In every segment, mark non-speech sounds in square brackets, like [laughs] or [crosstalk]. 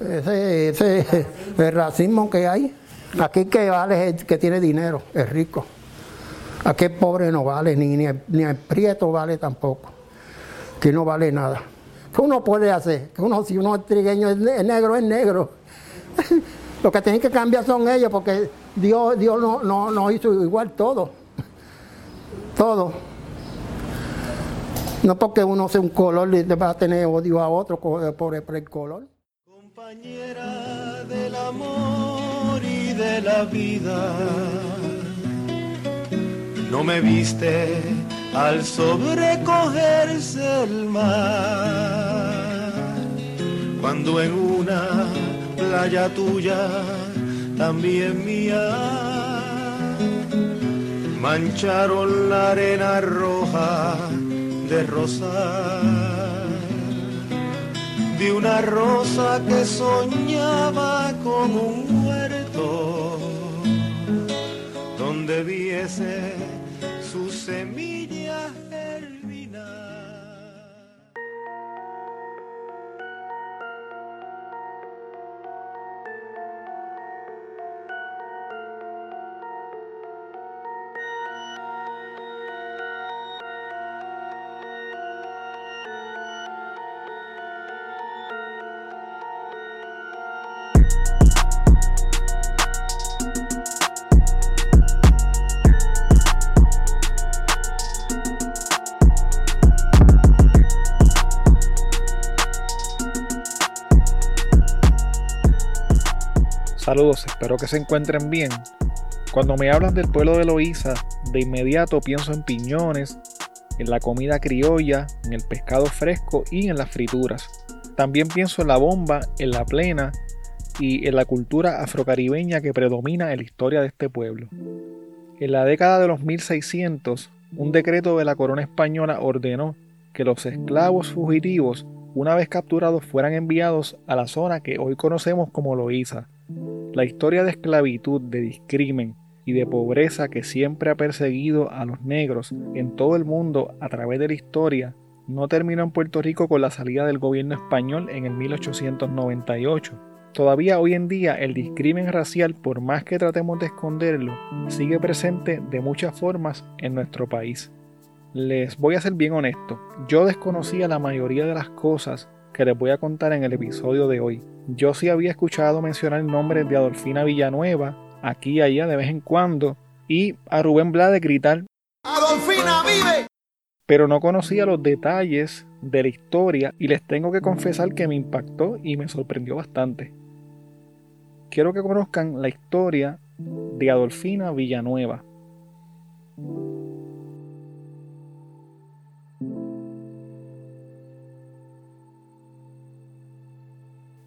Ese, ese [laughs] racismo que hay. Aquí que vale es el que tiene dinero, es rico. Aquí el pobre no vale, ni, ni, el, ni el prieto vale tampoco. Que no vale nada. ¿Qué uno puede hacer? Que uno, si uno es trigueño es ne- es negro, es negro. [laughs] Lo que tienen que cambiar son ellos, porque Dios, Dios no, no, no hizo igual todo. Todo. No porque uno sea un color le va a tener odio a otro por el color. Compañera del amor y de la vida, no me viste al sobrecogerse el mar, cuando en una playa tuya, también mía, mancharon la arena roja de rosal de una rosa que soñaba con un huerto donde viese su semilla Saludos, espero que se encuentren bien. Cuando me hablan del pueblo de Loíza, de inmediato pienso en piñones, en la comida criolla, en el pescado fresco y en las frituras. También pienso en la bomba, en la plena y en la cultura afrocaribeña que predomina en la historia de este pueblo. En la década de los 1600, un decreto de la corona española ordenó que los esclavos fugitivos, una vez capturados, fueran enviados a la zona que hoy conocemos como Loíza. La historia de esclavitud, de discrimen y de pobreza que siempre ha perseguido a los negros en todo el mundo a través de la historia no terminó en Puerto Rico con la salida del gobierno español en el 1898. Todavía hoy en día el discrimen racial, por más que tratemos de esconderlo, sigue presente de muchas formas en nuestro país. Les voy a ser bien honesto, yo desconocía la mayoría de las cosas que les voy a contar en el episodio de hoy. Yo sí había escuchado mencionar el nombre de Adolfina Villanueva, aquí y allá de vez en cuando, y a Rubén Blades gritar ¡Adolfina vive! pero no conocía los detalles de la historia y les tengo que confesar que me impactó y me sorprendió bastante. Quiero que conozcan la historia de Adolfina Villanueva.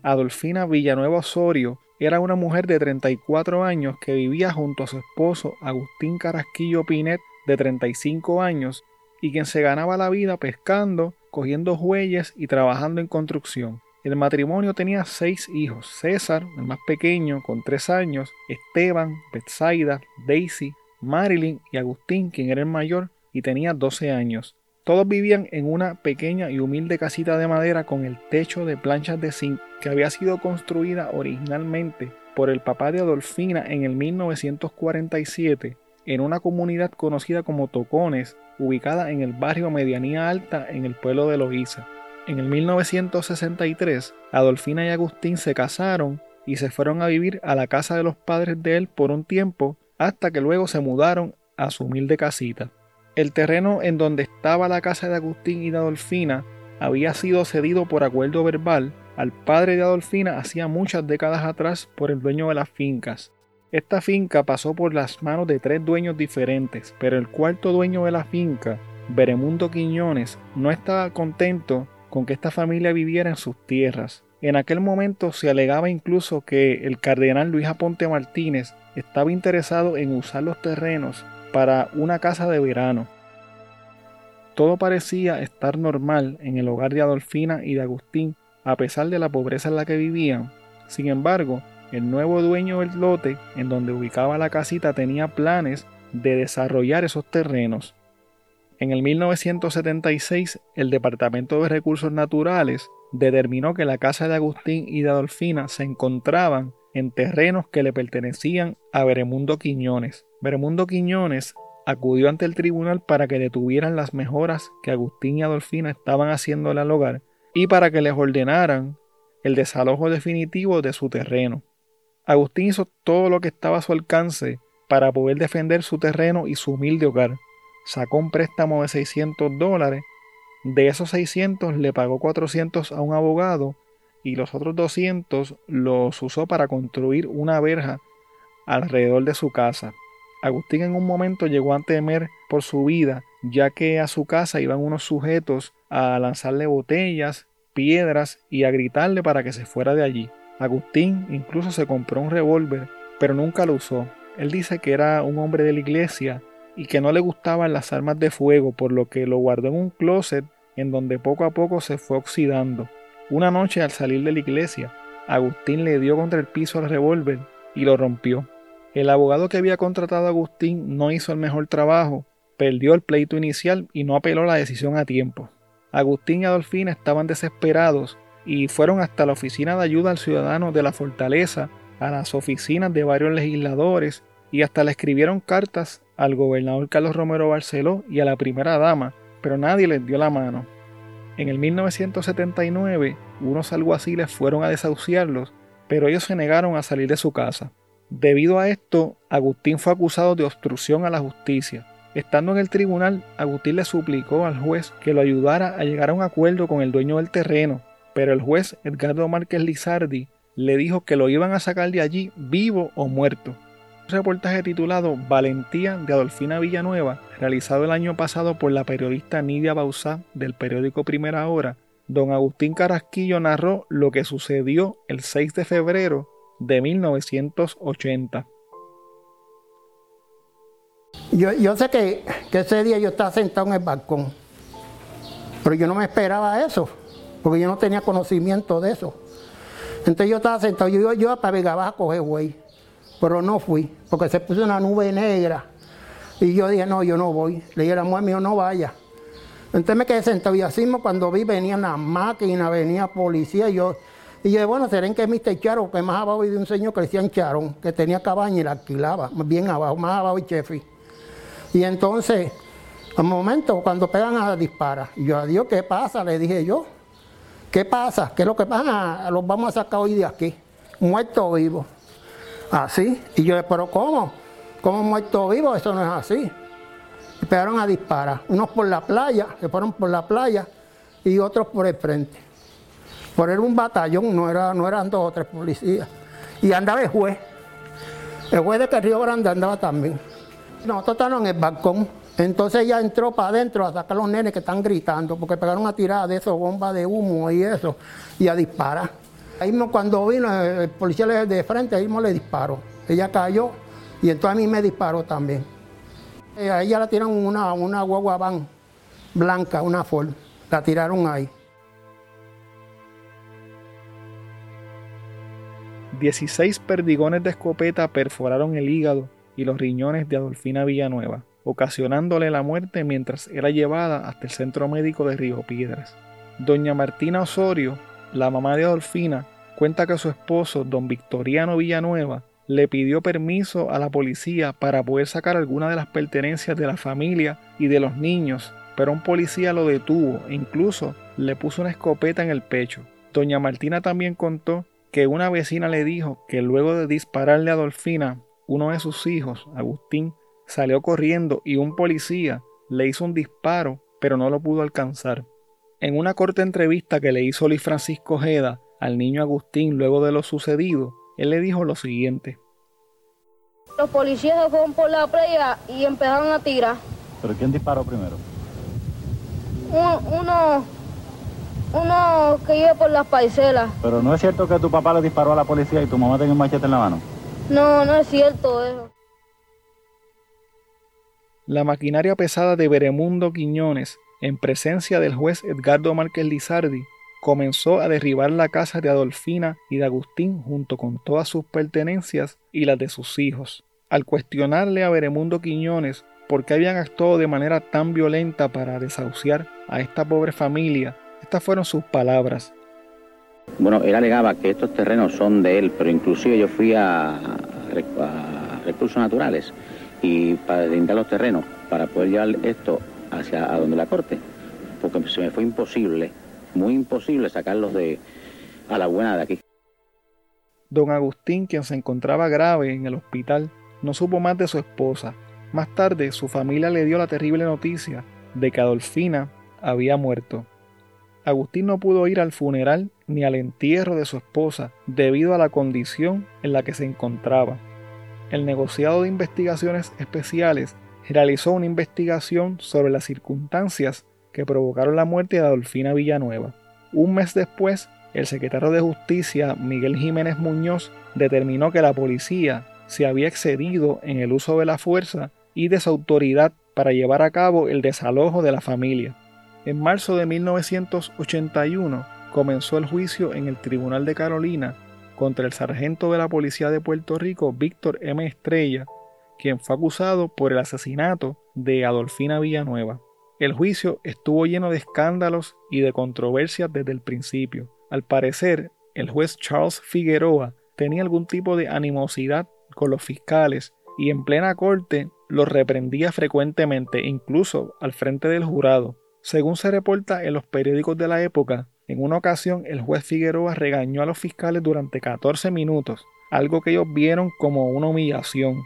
Adolfina Villanueva Osorio era una mujer de 34 años que vivía junto a su esposo Agustín Carasquillo Pinet de 35 años y quien se ganaba la vida pescando, cogiendo jueyes y trabajando en construcción. El matrimonio tenía seis hijos, César, el más pequeño, con tres años, Esteban, Betsaida, Daisy, Marilyn y Agustín, quien era el mayor, y tenía 12 años. Todos vivían en una pequeña y humilde casita de madera con el techo de planchas de zinc que había sido construida originalmente por el papá de Adolfina en el 1947 en una comunidad conocida como Tocones, ubicada en el barrio Medianía Alta en el pueblo de Loíza. En el 1963, Adolfina y Agustín se casaron y se fueron a vivir a la casa de los padres de él por un tiempo hasta que luego se mudaron a su humilde casita. El terreno en donde estaba la casa de Agustín y de Adolfina había sido cedido por acuerdo verbal al padre de Adolfina hacía muchas décadas atrás por el dueño de las fincas. Esta finca pasó por las manos de tres dueños diferentes, pero el cuarto dueño de la finca, Beremundo Quiñones, no estaba contento con que esta familia viviera en sus tierras. En aquel momento se alegaba incluso que el cardenal Luis Aponte Martínez estaba interesado en usar los terrenos para una casa de verano. Todo parecía estar normal en el hogar de Adolfina y de Agustín, a pesar de la pobreza en la que vivían. Sin embargo, el nuevo dueño del lote, en donde ubicaba la casita, tenía planes de desarrollar esos terrenos. En el 1976, el Departamento de Recursos Naturales determinó que la casa de Agustín y de Adolfina se encontraban en terrenos que le pertenecían a Beremundo Quiñones. Beremundo Quiñones acudió ante el tribunal para que detuvieran las mejoras que Agustín y Adolfina estaban haciéndole al hogar y para que les ordenaran el desalojo definitivo de su terreno. Agustín hizo todo lo que estaba a su alcance para poder defender su terreno y su humilde hogar. Sacó un préstamo de 600 dólares, de esos 600 le pagó 400 a un abogado y los otros 200 los usó para construir una verja alrededor de su casa. Agustín en un momento llegó a temer por su vida, ya que a su casa iban unos sujetos a lanzarle botellas, piedras y a gritarle para que se fuera de allí. Agustín incluso se compró un revólver, pero nunca lo usó. Él dice que era un hombre de la iglesia y que no le gustaban las armas de fuego, por lo que lo guardó en un closet en donde poco a poco se fue oxidando. Una noche al salir de la iglesia, Agustín le dio contra el piso al revólver y lo rompió. El abogado que había contratado a Agustín no hizo el mejor trabajo, perdió el pleito inicial y no apeló la decisión a tiempo. Agustín y Adolfina estaban desesperados y fueron hasta la oficina de ayuda al ciudadano de la fortaleza, a las oficinas de varios legisladores y hasta le escribieron cartas al gobernador Carlos Romero Barceló y a la primera dama, pero nadie les dio la mano. En el 1979, unos alguaciles fueron a desahuciarlos, pero ellos se negaron a salir de su casa. Debido a esto, Agustín fue acusado de obstrucción a la justicia. Estando en el tribunal, Agustín le suplicó al juez que lo ayudara a llegar a un acuerdo con el dueño del terreno, pero el juez Edgardo Márquez Lizardi le dijo que lo iban a sacar de allí vivo o muerto. Reportaje titulado Valentía de Adolfina Villanueva, realizado el año pasado por la periodista Nidia Bausá del periódico Primera Hora, don Agustín Carasquillo narró lo que sucedió el 6 de febrero de 1980. Yo, yo sé que, que, ese día yo estaba sentado en el balcón, pero yo no me esperaba eso, porque yo no tenía conocimiento de eso. Entonces yo estaba sentado, yo yo para Vega a coger güey, pero no fui, porque se puso una nube negra. Y yo dije, no, yo no voy. Le dije la mujer mío, no vaya. Entonces me quedé sentado y así cuando vi venían las máquinas, venía policía, y yo, y yo, bueno, será en que Mr. Charo, que más abajo de un señor que decían Charón, que tenía cabaña y la alquilaba, bien abajo, más abajo y chefi. Y entonces, al momento, cuando pegan a disparar, y yo, adiós, ¿qué pasa? Le dije yo, ¿qué pasa? ¿Qué es lo que pasa? Los vamos a sacar hoy de aquí, muerto o vivo. Así. Y yo, ¿pero cómo? ¿Cómo muerto vivo? Eso no es así. Empezaron a disparar, unos por la playa, se fueron por la playa, y otros por el frente. Por era un batallón, no, era, no eran dos o tres policías. Y andaba el juez. El juez de que Río Grande andaba también. Nosotros estábamos en el balcón. Entonces ella entró para adentro a sacar a los nenes que están gritando, porque pegaron a tirar de eso, bombas de humo y eso, y a disparar. Ahí mismo cuando vino el policía de frente, ahí mismo le disparó. Ella cayó y entonces a mí me disparó también. Eh, a ella la tiraron una, una guagua blanca, una Ford. La tiraron ahí. 16 perdigones de escopeta perforaron el hígado y los riñones de Adolfina Villanueva, ocasionándole la muerte mientras era llevada hasta el centro médico de Río Piedras. Doña Martina Osorio, la mamá de Adolfina, cuenta que su esposo, don Victoriano Villanueva, le pidió permiso a la policía para poder sacar algunas de las pertenencias de la familia y de los niños, pero un policía lo detuvo e incluso le puso una escopeta en el pecho. Doña Martina también contó que una vecina le dijo que luego de dispararle a Adolfina uno de sus hijos, Agustín, salió corriendo y un policía le hizo un disparo, pero no lo pudo alcanzar. En una corta entrevista que le hizo Luis Francisco Jeda al niño Agustín luego de lo sucedido, él le dijo lo siguiente. Los policías se fueron por la playa y empezaron a tirar. ¿Pero quién disparó primero? Uno, uno, que iba por las parcelas. Pero no es cierto que tu papá le disparó a la policía y tu mamá tenía un machete en la mano. No, no es cierto eso. La maquinaria pesada de Beremundo Quiñones, en presencia del juez Edgardo Márquez Lizardi, comenzó a derribar la casa de Adolfina y de Agustín junto con todas sus pertenencias y las de sus hijos. Al cuestionarle a Beremundo Quiñones por qué habían actuado de manera tan violenta para desahuciar a esta pobre familia, estas fueron sus palabras. Bueno, él alegaba que estos terrenos son de él, pero inclusive yo fui a, recursos naturales y para brindar los terrenos, para poder llevar esto hacia a donde la corte, porque se me fue imposible, muy imposible sacarlos de a la buena de aquí. Don Agustín, quien se encontraba grave en el hospital, no supo más de su esposa. Más tarde, su familia le dio la terrible noticia de que Adolfina había muerto. Agustín no pudo ir al funeral ni al entierro de su esposa debido a la condición en la que se encontraba. El negociado de investigaciones especiales realizó una investigación sobre las circunstancias que provocaron la muerte de Adolfina Villanueva. Un mes después, el secretario de Justicia, Miguel Jiménez Muñoz, determinó que la policía se había excedido en el uso de la fuerza y de su autoridad para llevar a cabo el desalojo de la familia. En marzo de 1981 comenzó el juicio en el Tribunal de Carolina contra el sargento de la Policía de Puerto Rico, Víctor M. Estrella, quien fue acusado por el asesinato de Adolfina Villanueva. El juicio estuvo lleno de escándalos y de controversias desde el principio. Al parecer, el juez Charles Figueroa tenía algún tipo de animosidad con los fiscales y en plena corte los reprendía frecuentemente, incluso al frente del jurado. Según se reporta en los periódicos de la época, en una ocasión el juez Figueroa regañó a los fiscales durante 14 minutos, algo que ellos vieron como una humillación.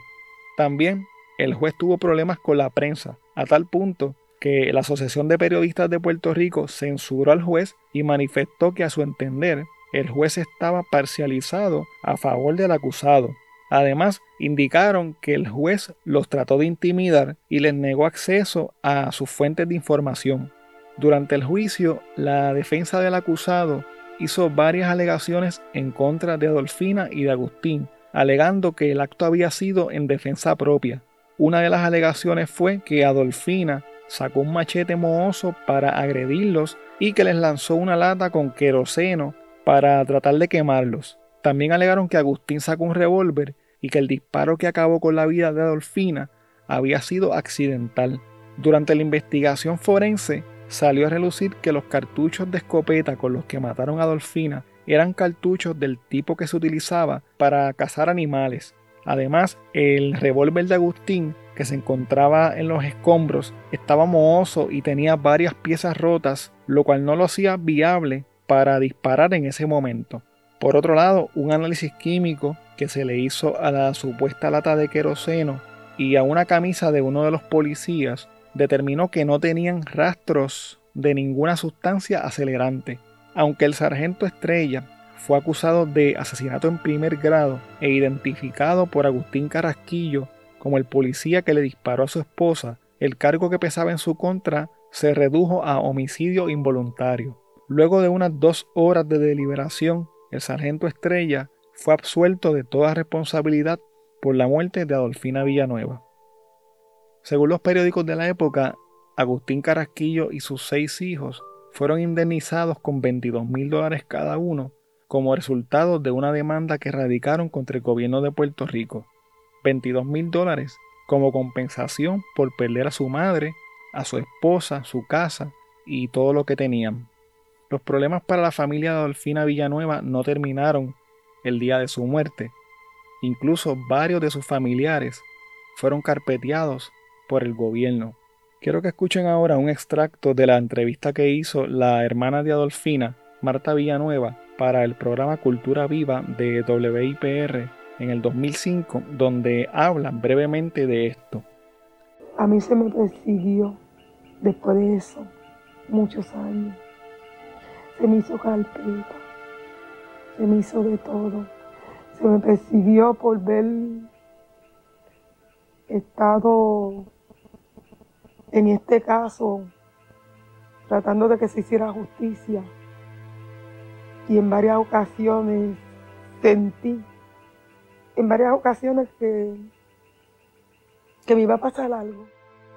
También el juez tuvo problemas con la prensa, a tal punto que la Asociación de Periodistas de Puerto Rico censuró al juez y manifestó que a su entender el juez estaba parcializado a favor del acusado. Además, indicaron que el juez los trató de intimidar y les negó acceso a sus fuentes de información. Durante el juicio, la defensa del acusado hizo varias alegaciones en contra de Adolfina y de Agustín, alegando que el acto había sido en defensa propia. Una de las alegaciones fue que Adolfina sacó un machete mohoso para agredirlos y que les lanzó una lata con queroseno para tratar de quemarlos. También alegaron que Agustín sacó un revólver y que el disparo que acabó con la vida de Adolfina había sido accidental. Durante la investigación forense salió a relucir que los cartuchos de escopeta con los que mataron a Adolfina eran cartuchos del tipo que se utilizaba para cazar animales. Además, el revólver de Agustín que se encontraba en los escombros estaba mohoso y tenía varias piezas rotas, lo cual no lo hacía viable para disparar en ese momento. Por otro lado, un análisis químico que se le hizo a la supuesta lata de queroseno y a una camisa de uno de los policías determinó que no tenían rastros de ninguna sustancia acelerante. Aunque el sargento Estrella fue acusado de asesinato en primer grado e identificado por Agustín Carrasquillo como el policía que le disparó a su esposa, el cargo que pesaba en su contra se redujo a homicidio involuntario. Luego de unas dos horas de deliberación, el sargento Estrella fue absuelto de toda responsabilidad por la muerte de Adolfina Villanueva. Según los periódicos de la época, Agustín Carrasquillo y sus seis hijos fueron indemnizados con 22 mil dólares cada uno como resultado de una demanda que radicaron contra el gobierno de Puerto Rico. 22 mil dólares como compensación por perder a su madre, a su esposa, su casa y todo lo que tenían. Los problemas para la familia de Adolfina Villanueva no terminaron el día de su muerte. Incluso varios de sus familiares fueron carpeteados por el gobierno. Quiero que escuchen ahora un extracto de la entrevista que hizo la hermana de Adolfina, Marta Villanueva, para el programa Cultura Viva de WIPR en el 2005, donde hablan brevemente de esto. A mí se me persiguió después de eso muchos años. Se me hizo carpeta, se me hizo de todo. Se me persiguió por ver estado en este caso tratando de que se hiciera justicia. Y en varias ocasiones sentí en varias ocasiones que, que me iba a pasar algo.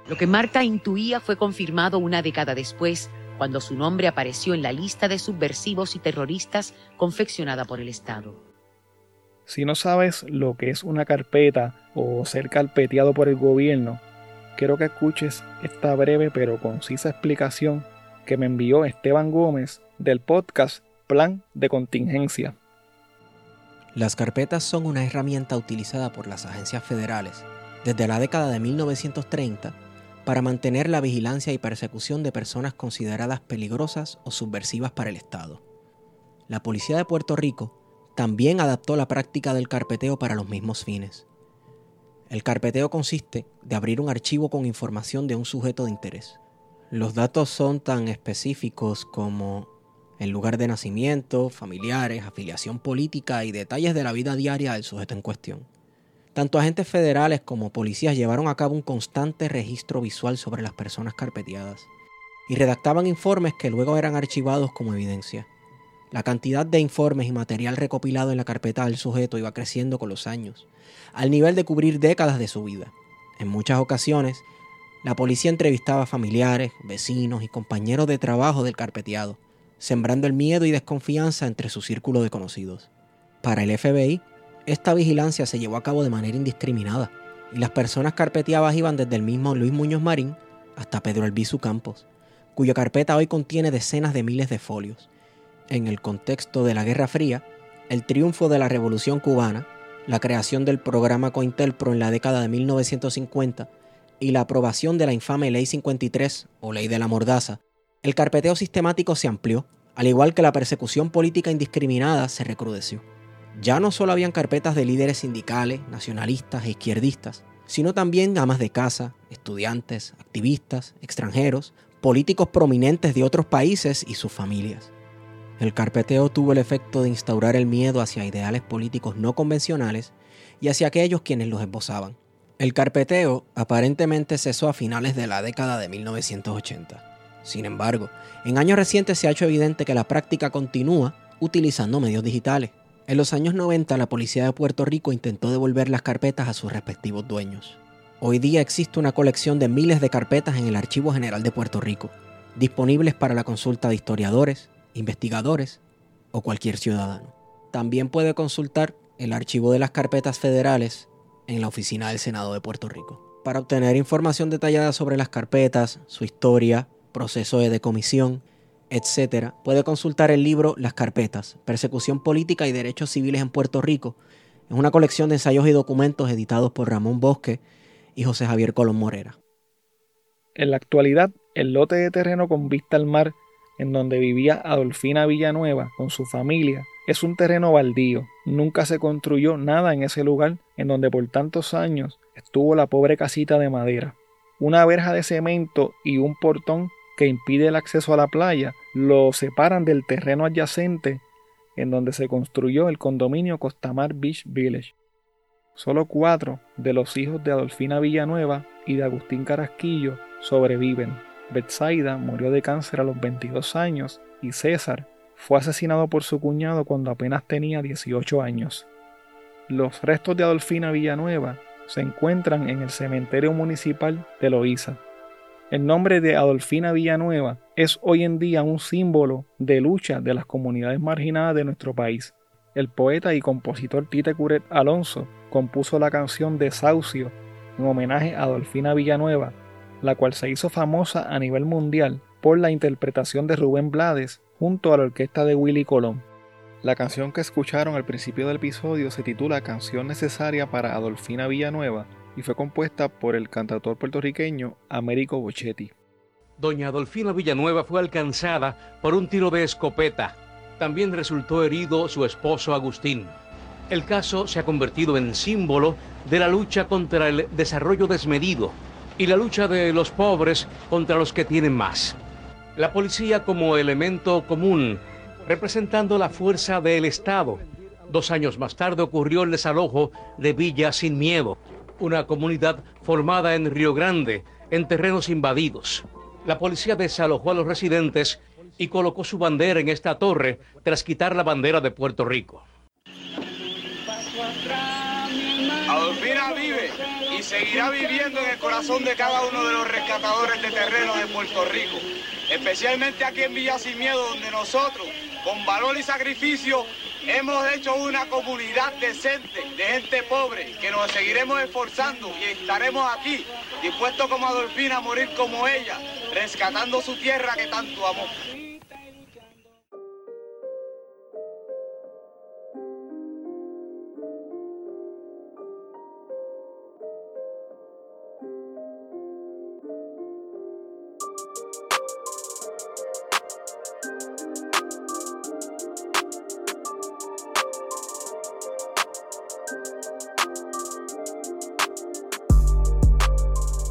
Lo que Marta intuía fue confirmado una década después, cuando su nombre apareció en la lista de subversivos y terroristas confeccionada por el Estado. Si no sabes lo que es una carpeta o ser carpeteado por el gobierno, quiero que escuches esta breve pero concisa explicación que me envió Esteban Gómez del podcast plan de contingencia. Las carpetas son una herramienta utilizada por las agencias federales desde la década de 1930 para mantener la vigilancia y persecución de personas consideradas peligrosas o subversivas para el Estado. La Policía de Puerto Rico también adaptó la práctica del carpeteo para los mismos fines. El carpeteo consiste de abrir un archivo con información de un sujeto de interés. Los datos son tan específicos como el lugar de nacimiento, familiares, afiliación política y detalles de la vida diaria del sujeto en cuestión. Tanto agentes federales como policías llevaron a cabo un constante registro visual sobre las personas carpeteadas y redactaban informes que luego eran archivados como evidencia. La cantidad de informes y material recopilado en la carpeta del sujeto iba creciendo con los años, al nivel de cubrir décadas de su vida. En muchas ocasiones, la policía entrevistaba a familiares, vecinos y compañeros de trabajo del carpeteado, sembrando el miedo y desconfianza entre su círculo de conocidos. Para el FBI, esta vigilancia se llevó a cabo de manera indiscriminada, y las personas carpeteadas iban desde el mismo Luis Muñoz Marín hasta Pedro Albizu Campos, cuya carpeta hoy contiene decenas de miles de folios, en el contexto de la Guerra Fría, el triunfo de la Revolución cubana, la creación del programa COINTELPRO en la década de 1950 y la aprobación de la infame Ley 53 o Ley de la Mordaza, el carpeteo sistemático se amplió, al igual que la persecución política indiscriminada se recrudeció. Ya no solo habían carpetas de líderes sindicales, nacionalistas e izquierdistas, sino también amas de casa, estudiantes, activistas, extranjeros, políticos prominentes de otros países y sus familias. El carpeteo tuvo el efecto de instaurar el miedo hacia ideales políticos no convencionales y hacia aquellos quienes los esbozaban. El carpeteo aparentemente cesó a finales de la década de 1980. Sin embargo, en años recientes se ha hecho evidente que la práctica continúa utilizando medios digitales. En los años 90 la policía de Puerto Rico intentó devolver las carpetas a sus respectivos dueños. Hoy día existe una colección de miles de carpetas en el Archivo General de Puerto Rico, disponibles para la consulta de historiadores, investigadores o cualquier ciudadano. También puede consultar el archivo de las carpetas federales en la oficina del Senado de Puerto Rico. Para obtener información detallada sobre las carpetas, su historia, proceso de decomisión, etc., puede consultar el libro Las carpetas, Persecución Política y Derechos Civiles en Puerto Rico. Es una colección de ensayos y documentos editados por Ramón Bosque y José Javier Colón Morera. En la actualidad, el lote de terreno con vista al mar en donde vivía Adolfina Villanueva con su familia, es un terreno baldío. Nunca se construyó nada en ese lugar en donde por tantos años estuvo la pobre casita de madera. Una verja de cemento y un portón que impide el acceso a la playa lo separan del terreno adyacente en donde se construyó el condominio Costamar Beach Village. Solo cuatro de los hijos de Adolfina Villanueva y de Agustín Carasquillo sobreviven. Betsaida murió de cáncer a los 22 años y César fue asesinado por su cuñado cuando apenas tenía 18 años. Los restos de Adolfina Villanueva se encuentran en el cementerio municipal de Loíza. El nombre de Adolfina Villanueva es hoy en día un símbolo de lucha de las comunidades marginadas de nuestro país. El poeta y compositor Tite Curet Alonso compuso la canción Desahucio en homenaje a Adolfina Villanueva la cual se hizo famosa a nivel mundial por la interpretación de Rubén Blades junto a la orquesta de Willy Colón. La canción que escucharon al principio del episodio se titula Canción necesaria para Adolfina Villanueva y fue compuesta por el cantautor puertorriqueño Américo Bochetti. Doña Adolfina Villanueva fue alcanzada por un tiro de escopeta. También resultó herido su esposo Agustín. El caso se ha convertido en símbolo de la lucha contra el desarrollo desmedido y la lucha de los pobres contra los que tienen más. La policía como elemento común, representando la fuerza del Estado. Dos años más tarde ocurrió el desalojo de Villa Sin Miedo, una comunidad formada en Río Grande, en terrenos invadidos. La policía desalojó a los residentes y colocó su bandera en esta torre tras quitar la bandera de Puerto Rico. Adolfina vive y seguirá viviendo en el corazón de cada uno de los rescatadores de terreno de Puerto Rico, especialmente aquí en Villa Sin Miedo, donde nosotros, con valor y sacrificio, hemos hecho una comunidad decente de gente pobre, que nos seguiremos esforzando y estaremos aquí, dispuestos como Adolfina a morir como ella, rescatando su tierra que tanto amó.